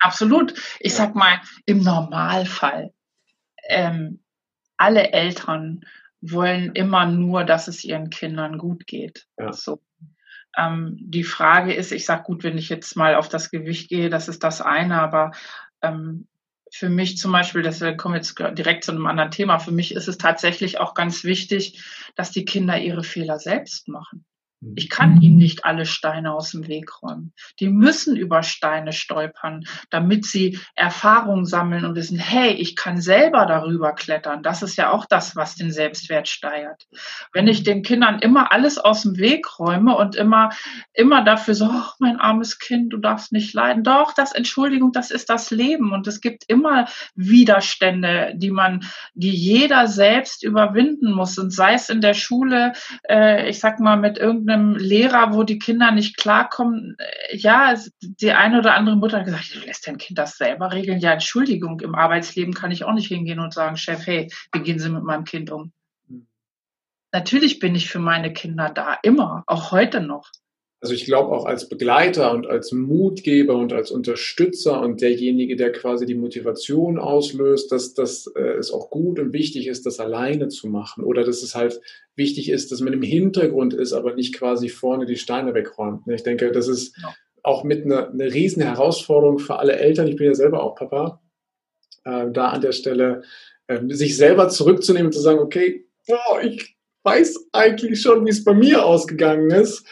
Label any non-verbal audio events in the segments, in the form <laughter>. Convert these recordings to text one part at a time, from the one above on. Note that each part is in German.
Absolut. Ich sag mal, im Normalfall, ähm, alle Eltern wollen immer nur, dass es ihren Kindern gut geht. Ja. So. Ähm, die Frage ist, ich sag gut, wenn ich jetzt mal auf das Gewicht gehe, das ist das eine, aber ähm, für mich zum Beispiel, das kommen jetzt direkt zu einem anderen Thema, für mich ist es tatsächlich auch ganz wichtig, dass die Kinder ihre Fehler selbst machen. Ich kann ihnen nicht alle Steine aus dem Weg räumen. Die müssen über Steine stolpern, damit sie Erfahrung sammeln und wissen, hey, ich kann selber darüber klettern. Das ist ja auch das, was den Selbstwert steigert. Wenn ich den Kindern immer alles aus dem Weg räume und immer, immer dafür so, oh, mein armes Kind, du darfst nicht leiden. Doch, das, Entschuldigung, das ist das Leben. Und es gibt immer Widerstände, die man, die jeder selbst überwinden muss. Und sei es in der Schule, äh, ich sag mal, mit irgendeinem einem Lehrer, wo die Kinder nicht klarkommen, äh, ja, die eine oder andere Mutter hat gesagt, du lässt dein Kind das selber regeln. Ja, Entschuldigung, im Arbeitsleben kann ich auch nicht hingehen und sagen, Chef, hey, wie gehen Sie mit meinem Kind um? Hm. Natürlich bin ich für meine Kinder da, immer, auch heute noch. Also ich glaube auch als Begleiter und als Mutgeber und als Unterstützer und derjenige, der quasi die Motivation auslöst, dass das äh, es auch gut und wichtig ist, das alleine zu machen oder dass es halt wichtig ist, dass man im Hintergrund ist, aber nicht quasi vorne die Steine wegräumt. Ich denke, das ist ja. auch mit einer eine riesen Herausforderung für alle Eltern. Ich bin ja selber auch Papa. Äh, da an der Stelle äh, sich selber zurückzunehmen und zu sagen, okay, oh, ich weiß eigentlich schon, wie es bei mir ausgegangen ist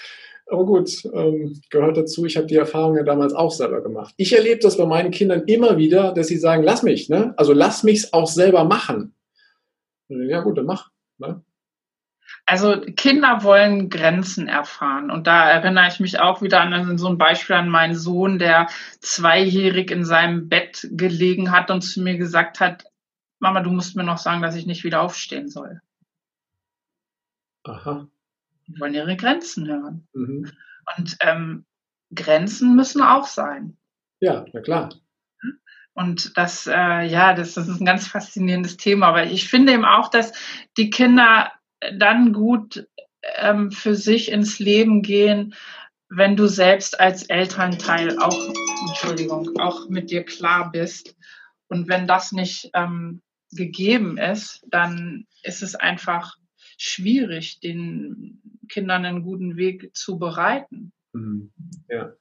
aber gut, ähm, gehört dazu. Ich habe die Erfahrung ja damals auch selber gemacht. Ich erlebe das bei meinen Kindern immer wieder, dass sie sagen, lass mich, ne? Also lass mich's auch selber machen. Ja gut, dann mach. Ne? Also Kinder wollen Grenzen erfahren. Und da erinnere ich mich auch wieder an so ein Beispiel an meinen Sohn, der zweijährig in seinem Bett gelegen hat und zu mir gesagt hat, Mama, du musst mir noch sagen, dass ich nicht wieder aufstehen soll. Aha. Die wollen ihre Grenzen hören. Mhm. Und ähm, Grenzen müssen auch sein. Ja, na klar. Und das, äh, ja, das, das ist ein ganz faszinierendes Thema. Aber ich finde eben auch, dass die Kinder dann gut ähm, für sich ins Leben gehen, wenn du selbst als Elternteil auch, Entschuldigung, auch mit dir klar bist. Und wenn das nicht ähm, gegeben ist, dann ist es einfach schwierig, den Kindern einen guten Weg zu bereiten. Mhm. Ja.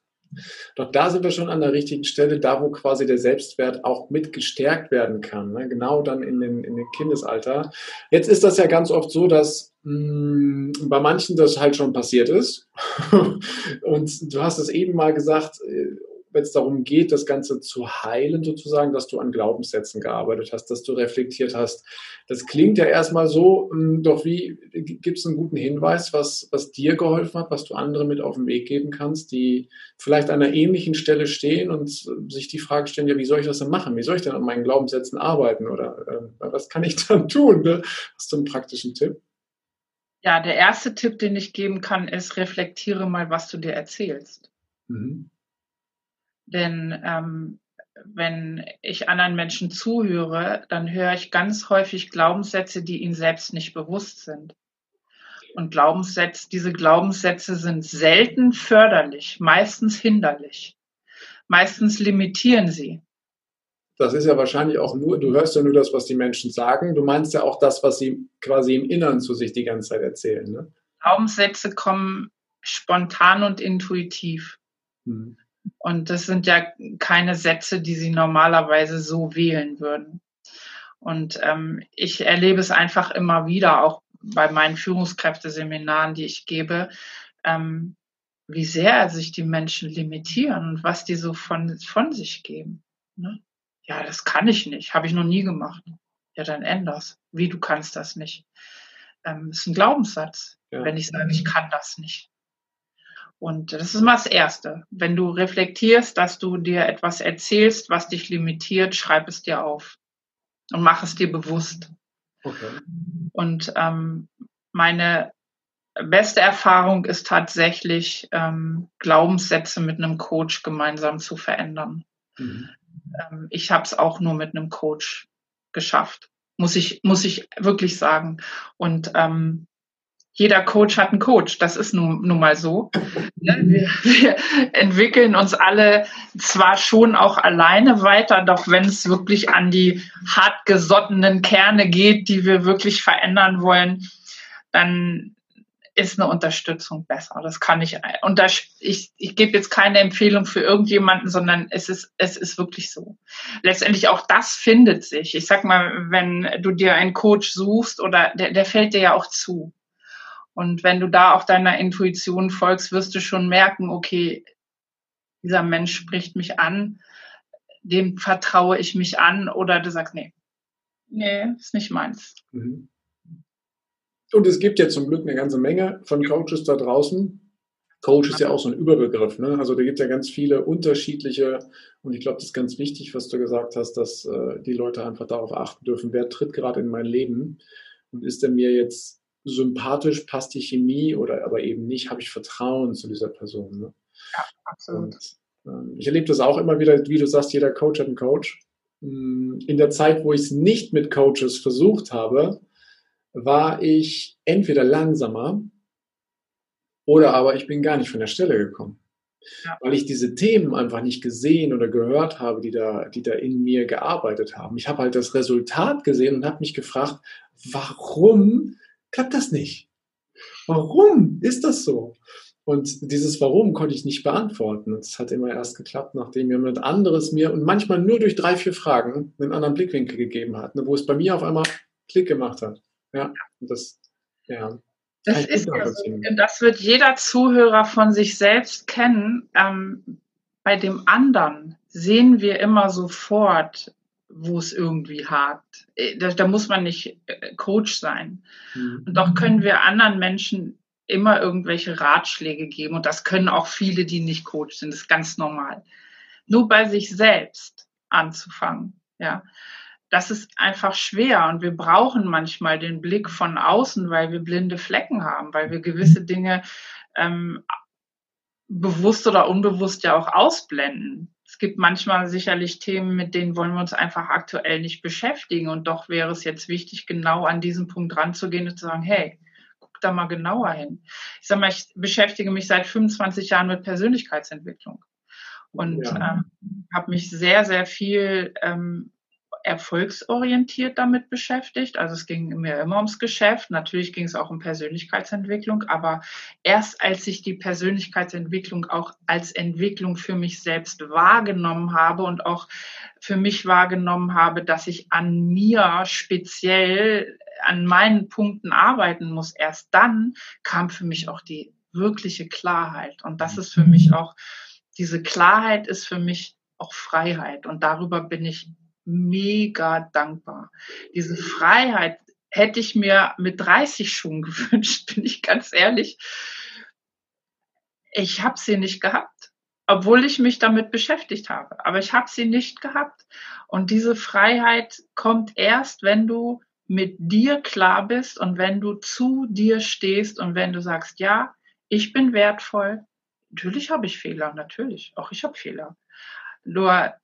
Doch da sind wir schon an der richtigen Stelle, da wo quasi der Selbstwert auch mit gestärkt werden kann, ne? genau dann in den, in den Kindesalter. Jetzt ist das ja ganz oft so, dass mh, mm, bei manchen das halt schon passiert ist. <laughs> Und du hast es eben mal gesagt, äh, wenn es darum geht, das Ganze zu heilen, sozusagen, dass du an Glaubenssätzen gearbeitet hast, dass du reflektiert hast. Das klingt ja erstmal so, hm, doch wie gibt es einen guten Hinweis, was, was dir geholfen hat, was du anderen mit auf den Weg geben kannst, die vielleicht an einer ähnlichen Stelle stehen und sich die Frage stellen, ja, wie soll ich das denn machen? Wie soll ich denn an meinen Glaubenssätzen arbeiten? Oder äh, was kann ich dann tun? Ne? Hast du einen praktischen Tipp? Ja, der erste Tipp, den ich geben kann, ist, reflektiere mal, was du dir erzählst. Mhm. Denn ähm, wenn ich anderen Menschen zuhöre, dann höre ich ganz häufig Glaubenssätze, die ihnen selbst nicht bewusst sind. Und Glaubenssätze, diese Glaubenssätze sind selten förderlich, meistens hinderlich. Meistens limitieren sie. Das ist ja wahrscheinlich auch nur, du hörst ja nur das, was die Menschen sagen. Du meinst ja auch das, was sie quasi im Inneren zu sich die ganze Zeit erzählen. Ne? Glaubenssätze kommen spontan und intuitiv. Hm. Und das sind ja keine Sätze, die sie normalerweise so wählen würden. Und ähm, ich erlebe es einfach immer wieder, auch bei meinen Führungskräfteseminaren, die ich gebe, ähm, wie sehr sich die Menschen limitieren und was die so von, von sich geben. Ne? Ja, das kann ich nicht, habe ich noch nie gemacht. Ja, dann änder's. Wie, du kannst das nicht? Ähm, ist ein Glaubenssatz, ja. wenn ich sage, ich kann das nicht. Und das ist mal das Erste. Wenn du reflektierst, dass du dir etwas erzählst, was dich limitiert, schreib es dir auf und mach es dir bewusst. Okay. Und ähm, meine beste Erfahrung ist tatsächlich, ähm, Glaubenssätze mit einem Coach gemeinsam zu verändern. Mhm. Ähm, ich habe es auch nur mit einem Coach geschafft, muss ich, muss ich wirklich sagen. Und ähm, jeder Coach hat einen Coach. Das ist nun, nun mal so. Wir, wir, entwickeln uns alle zwar schon auch alleine weiter, doch wenn es wirklich an die hartgesottenen Kerne geht, die wir wirklich verändern wollen, dann ist eine Unterstützung besser. Das kann ich, und da, ich, ich gebe jetzt keine Empfehlung für irgendjemanden, sondern es ist, es ist wirklich so. Letztendlich auch das findet sich. Ich sag mal, wenn du dir einen Coach suchst oder der, der fällt dir ja auch zu. Und wenn du da auch deiner Intuition folgst, wirst du schon merken, okay, dieser Mensch spricht mich an, dem vertraue ich mich an oder du sagst, nee, nee, ist nicht meins. Mhm. Und es gibt ja zum Glück eine ganze Menge von Coaches da draußen. Coach ist ja auch so ein Überbegriff. Ne? Also da gibt es ja ganz viele unterschiedliche, und ich glaube, das ist ganz wichtig, was du gesagt hast, dass äh, die Leute einfach darauf achten dürfen, wer tritt gerade in mein Leben und ist er mir jetzt sympathisch, passt die Chemie oder aber eben nicht, habe ich Vertrauen zu dieser Person. Ne? Ja, absolut. Und, ähm, ich erlebe das auch immer wieder, wie du sagst, jeder Coach hat einen Coach. Hm, in der Zeit, wo ich es nicht mit Coaches versucht habe, war ich entweder langsamer oder aber ich bin gar nicht von der Stelle gekommen. Ja. Weil ich diese Themen einfach nicht gesehen oder gehört habe, die da, die da in mir gearbeitet haben. Ich habe halt das Resultat gesehen und habe mich gefragt, warum klappt das nicht? Warum ist das so? Und dieses Warum konnte ich nicht beantworten. Es hat immer erst geklappt, nachdem jemand anderes mir und manchmal nur durch drei, vier Fragen einen anderen Blickwinkel gegeben hat, ne, wo es bei mir auf einmal Klick gemacht hat. Ja, das, ja. Das ist ja so. Das wird jeder Zuhörer von sich selbst kennen. Ähm, bei dem anderen sehen wir immer sofort, wo es irgendwie hakt. Äh, da, da muss man nicht äh, Coach sein. Mhm. Und doch können wir anderen Menschen immer irgendwelche Ratschläge geben. Und das können auch viele, die nicht Coach sind. Das ist ganz normal. Nur bei sich selbst anzufangen. Ja das ist einfach schwer und wir brauchen manchmal den Blick von außen, weil wir blinde Flecken haben, weil wir gewisse Dinge ähm, bewusst oder unbewusst ja auch ausblenden. Es gibt manchmal sicherlich Themen, mit denen wollen wir uns einfach aktuell nicht beschäftigen und doch wäre es jetzt wichtig, genau an diesem Punkt ranzugehen und zu sagen, hey, guck da mal genauer hin. Ich sage mal, ich beschäftige mich seit 25 Jahren mit Persönlichkeitsentwicklung und ja. ähm, habe mich sehr, sehr viel ähm, erfolgsorientiert damit beschäftigt. Also es ging mir immer ums Geschäft. Natürlich ging es auch um Persönlichkeitsentwicklung. Aber erst als ich die Persönlichkeitsentwicklung auch als Entwicklung für mich selbst wahrgenommen habe und auch für mich wahrgenommen habe, dass ich an mir speziell an meinen Punkten arbeiten muss, erst dann kam für mich auch die wirkliche Klarheit. Und das ist für mich auch, diese Klarheit ist für mich auch Freiheit. Und darüber bin ich mega dankbar. Diese Freiheit hätte ich mir mit 30 schon <laughs> gewünscht, bin ich ganz ehrlich. Ich habe sie nicht gehabt, obwohl ich mich damit beschäftigt habe. Aber ich habe sie nicht gehabt. Und diese Freiheit kommt erst, wenn du mit dir klar bist und wenn du zu dir stehst und wenn du sagst, ja, ich bin wertvoll. Natürlich habe ich Fehler, natürlich. Auch ich habe Fehler. Nur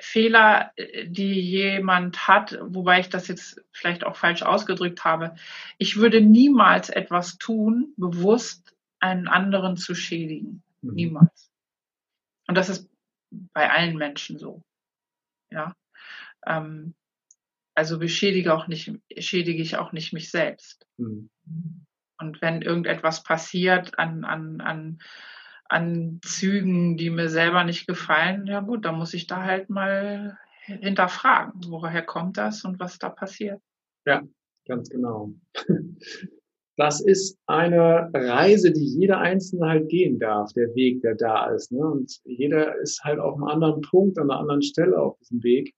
Fehler, äh, die jemand hat, wobei ich das jetzt vielleicht auch falsch ausgedrückt habe. Ich würde niemals etwas tun, bewusst einen anderen zu schädigen. Mhm. Niemals. Und das ist bei allen Menschen so. Ja. Ähm, also beschädige auch nicht, schädige ich auch nicht mich selbst. Mhm. Und wenn irgendetwas passiert an, an, an an Zügen, die mir selber nicht gefallen, ja gut, dann muss ich da halt mal hinterfragen, woher kommt das und was da passiert. Ja, ganz genau. <laughs> Das ist eine Reise, die jeder Einzelne halt gehen darf, der Weg, der da ist. Ne? Und jeder ist halt auf einem anderen Punkt, an einer anderen Stelle auf diesem Weg.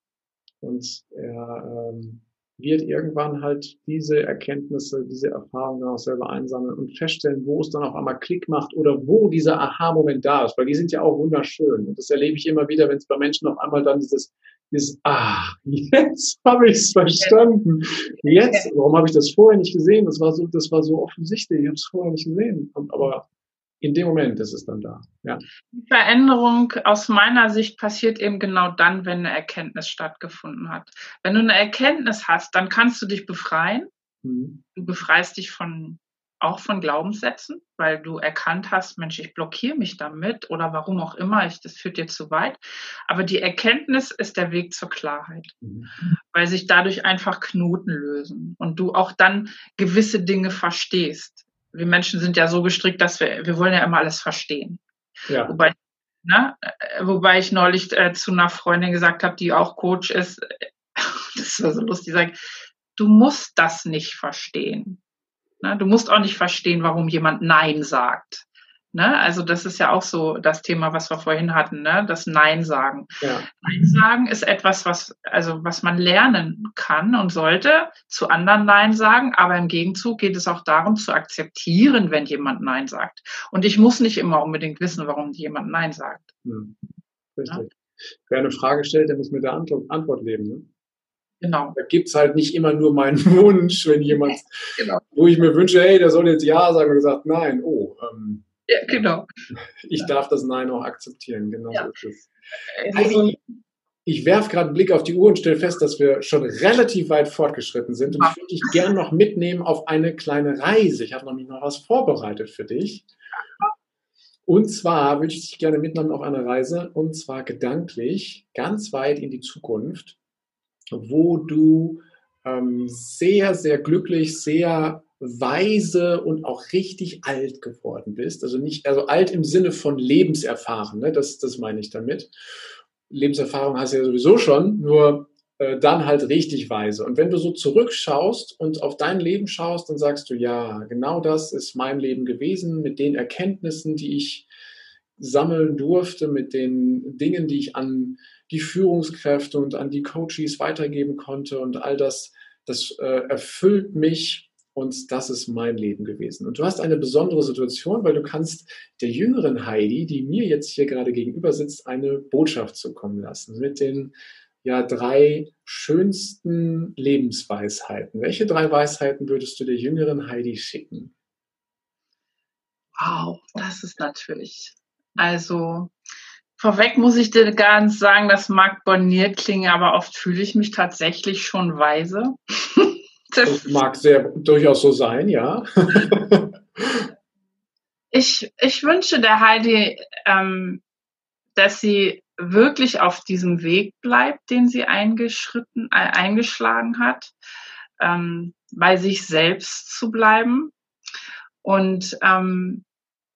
Und er ähm, wird irgendwann halt diese Erkenntnisse, diese Erfahrungen auch selber einsammeln und feststellen, wo es dann auf einmal Klick macht oder wo dieser Aha-Moment da ist, weil die sind ja auch wunderschön. Und das erlebe ich immer wieder, wenn es bei Menschen auf einmal dann dieses, dieses Ah, <laughs> jetzt habe ich es verstanden. Jetzt, warum habe ich das vorher nicht gesehen? Das war so, das war so offensichtlich, ich habe es vorher nicht gesehen. aber in dem Moment ist es dann da. Ja. Die Veränderung aus meiner Sicht passiert eben genau dann, wenn eine Erkenntnis stattgefunden hat. Wenn du eine Erkenntnis hast, dann kannst du dich befreien. Mhm. Du befreist dich von auch von Glaubenssätzen, weil du erkannt hast, Mensch, ich blockiere mich damit oder warum auch immer, ich, das führt dir zu weit. Aber die Erkenntnis ist der Weg zur Klarheit, mhm. weil sich dadurch einfach Knoten lösen und du auch dann gewisse Dinge verstehst. Wir Menschen sind ja so gestrickt, dass wir, wir wollen ja immer alles verstehen. Ja. Wobei, ne, wobei ich neulich äh, zu einer Freundin gesagt habe, die auch Coach ist, <laughs> das war so lustig, sagt, du musst das nicht verstehen. Ne? Du musst auch nicht verstehen, warum jemand Nein sagt. Ne? Also das ist ja auch so das Thema, was wir vorhin hatten, ne? das Nein sagen. Ja. Nein sagen ist etwas, was, also was man lernen kann und sollte, zu anderen Nein sagen, aber im Gegenzug geht es auch darum, zu akzeptieren, wenn jemand Nein sagt. Und ich muss nicht immer unbedingt wissen, warum jemand Nein sagt. Hm. Richtig. Ja? Wer eine Frage stellt, der muss mit der Antwort, leben. Ne? Genau. Da gibt es halt nicht immer nur meinen Wunsch, wenn jemand, <laughs> genau. wo ich mir wünsche, hey, der soll jetzt Ja sagen und gesagt, nein, oh. Ähm, ja, genau. Ich darf das Nein auch akzeptieren, genau ja. so ist es. Also, ich werfe gerade einen Blick auf die Uhr und stelle fest, dass wir schon relativ weit fortgeschritten sind. Und ich würde dich gerne noch mitnehmen auf eine kleine Reise. Ich habe nämlich noch was vorbereitet für dich. Und zwar würde ich dich gerne mitnehmen auf eine Reise, und zwar gedanklich ganz weit in die Zukunft wo du ähm, sehr, sehr glücklich, sehr weise und auch richtig alt geworden bist. Also nicht, also alt im Sinne von lebenserfahren, ne? das, das meine ich damit. Lebenserfahrung hast du ja sowieso schon, nur äh, dann halt richtig weise. Und wenn du so zurückschaust und auf dein Leben schaust, dann sagst du, ja, genau das ist mein Leben gewesen mit den Erkenntnissen, die ich sammeln durfte, mit den Dingen, die ich an die Führungskräfte und an die Coaches weitergeben konnte und all das, das äh, erfüllt mich und das ist mein Leben gewesen. Und du hast eine besondere Situation, weil du kannst der jüngeren Heidi, die mir jetzt hier gerade gegenüber sitzt, eine Botschaft zukommen lassen mit den ja drei schönsten Lebensweisheiten. Welche drei Weisheiten würdest du der jüngeren Heidi schicken? Wow, das ist natürlich. Also Vorweg muss ich dir ganz sagen, das mag borniert klingen, aber oft fühle ich mich tatsächlich schon weise. <laughs> das mag sehr durchaus so sein, ja. <laughs> ich, ich wünsche der Heidi, ähm, dass sie wirklich auf diesem Weg bleibt, den sie eingeschritten, äh, eingeschlagen hat, ähm, bei sich selbst zu bleiben und ähm,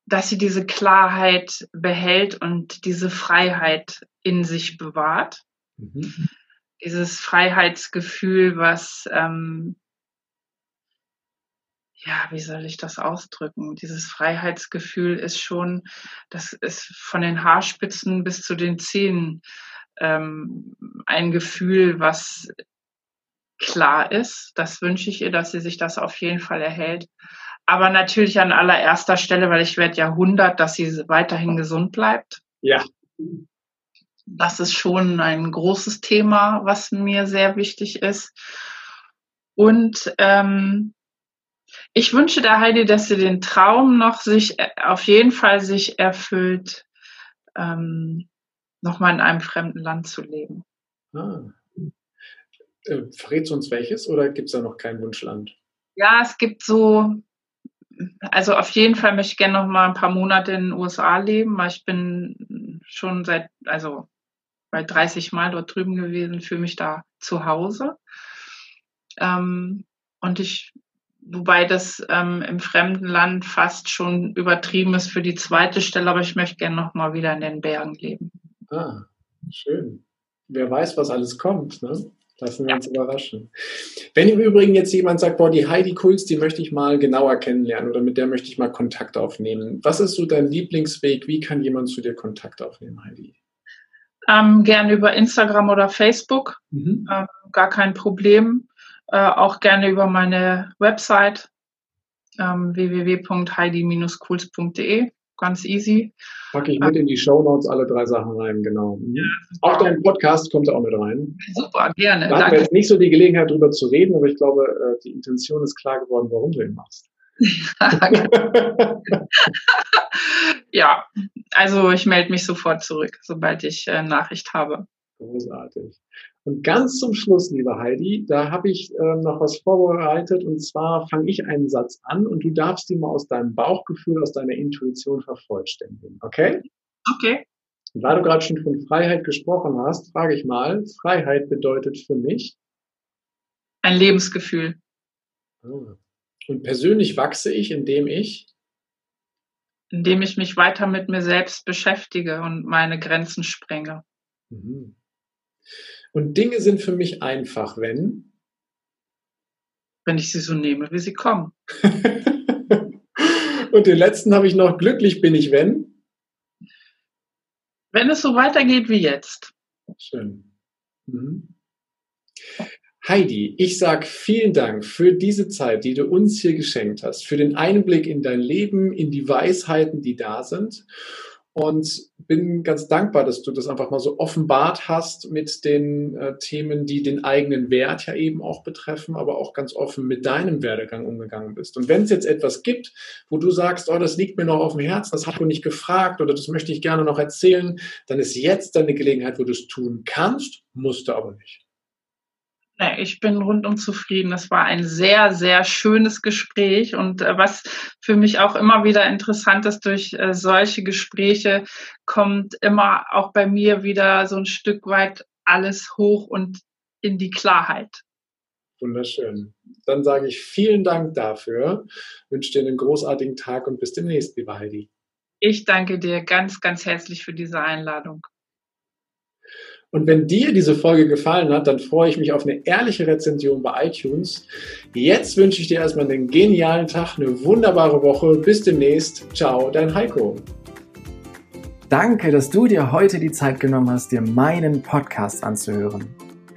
dass sie diese Klarheit behält und diese Freiheit in sich bewahrt. Mhm. Dieses Freiheitsgefühl, was, ähm, ja, wie soll ich das ausdrücken? Dieses Freiheitsgefühl ist schon, das ist von den Haarspitzen bis zu den Zähnen ähm, ein Gefühl, was klar ist. Das wünsche ich ihr, dass sie sich das auf jeden Fall erhält. Aber natürlich an allererster Stelle, weil ich werde ja 100, dass sie weiterhin gesund bleibt. Ja. Das ist schon ein großes Thema, was mir sehr wichtig ist. Und ähm, ich wünsche der Heidi, dass sie den Traum noch sich äh, auf jeden Fall sich erfüllt, ähm, nochmal in einem fremden Land zu leben. Ah. Äh, verrätst du uns welches oder gibt es da noch kein Wunschland? Ja, es gibt so also auf jeden Fall möchte ich gerne noch mal ein paar Monate in den USA leben, weil ich bin schon seit, also bei 30 Mal dort drüben gewesen, fühle mich da zu Hause. Ähm, und ich, wobei das ähm, im fremden Land fast schon übertrieben ist für die zweite Stelle, aber ich möchte gerne noch mal wieder in den Bergen leben. Ah, schön. Wer weiß, was alles kommt, ne? Lassen wir ja. uns überraschen. Wenn im Übrigen jetzt jemand sagt, boah, die Heidi Kulz, die möchte ich mal genauer kennenlernen oder mit der möchte ich mal Kontakt aufnehmen. Was ist so dein Lieblingsweg? Wie kann jemand zu dir Kontakt aufnehmen, Heidi? Ähm, gerne über Instagram oder Facebook. Mhm. Ähm, gar kein Problem. Äh, auch gerne über meine Website ähm, www.heidi-kulz.de ganz easy. Packe ich mit in die Show Notes alle drei Sachen rein, genau. Ja, auch dein Podcast kommt auch mit rein. Super, gerne. Da haben wir jetzt nicht so die Gelegenheit, drüber zu reden, aber ich glaube, äh, die Intention ist klar geworden, warum du ihn machst. <laughs> ja, also ich melde mich sofort zurück, sobald ich äh, Nachricht habe. Großartig. Und ganz zum Schluss, liebe Heidi, da habe ich äh, noch was vorbereitet und zwar fange ich einen Satz an und du darfst ihn mal aus deinem Bauchgefühl, aus deiner Intuition vervollständigen. Okay? Okay. Und weil du gerade schon von Freiheit gesprochen hast, frage ich mal, Freiheit bedeutet für mich? Ein Lebensgefühl. Ah. Und persönlich wachse ich, indem ich? Indem ich mich weiter mit mir selbst beschäftige und meine Grenzen sprenge. Mhm. Und Dinge sind für mich einfach, wenn? Wenn ich sie so nehme, wie sie kommen. <laughs> und den letzten habe ich noch, glücklich bin ich, wenn? Wenn es so weitergeht wie jetzt. Schön. Mhm. Heidi, ich sag vielen Dank für diese Zeit, die du uns hier geschenkt hast, für den Einblick in dein Leben, in die Weisheiten, die da sind und bin ganz dankbar, dass du das einfach mal so offenbart hast mit den äh, Themen, die den eigenen Wert ja eben auch betreffen, aber auch ganz offen mit deinem Werdegang umgegangen bist. Und wenn es jetzt etwas gibt, wo du sagst, oh, das liegt mir noch auf dem Herzen, das hat du nicht gefragt oder das möchte ich gerne noch erzählen, dann ist jetzt deine Gelegenheit, wo du es tun kannst, musst du aber nicht. Nee, ich bin rundum zufrieden. Es war ein sehr, sehr schönes Gespräch und äh, was für mich auch immer wieder interessant ist, durch äh, solche Gespräche kommt immer auch bei mir wieder so ein Stück weit alles hoch und in die Klarheit. Wunderschön. Dann sage ich vielen Dank dafür, wünsche dir einen großartigen Tag und bis demnächst, liebe Heidi. Ich danke dir ganz, ganz herzlich für diese Einladung. Und wenn dir diese Folge gefallen hat, dann freue ich mich auf eine ehrliche Rezension bei iTunes. Jetzt wünsche ich dir erstmal einen genialen Tag, eine wunderbare Woche. Bis demnächst. Ciao, dein Heiko. Danke, dass du dir heute die Zeit genommen hast, dir meinen Podcast anzuhören.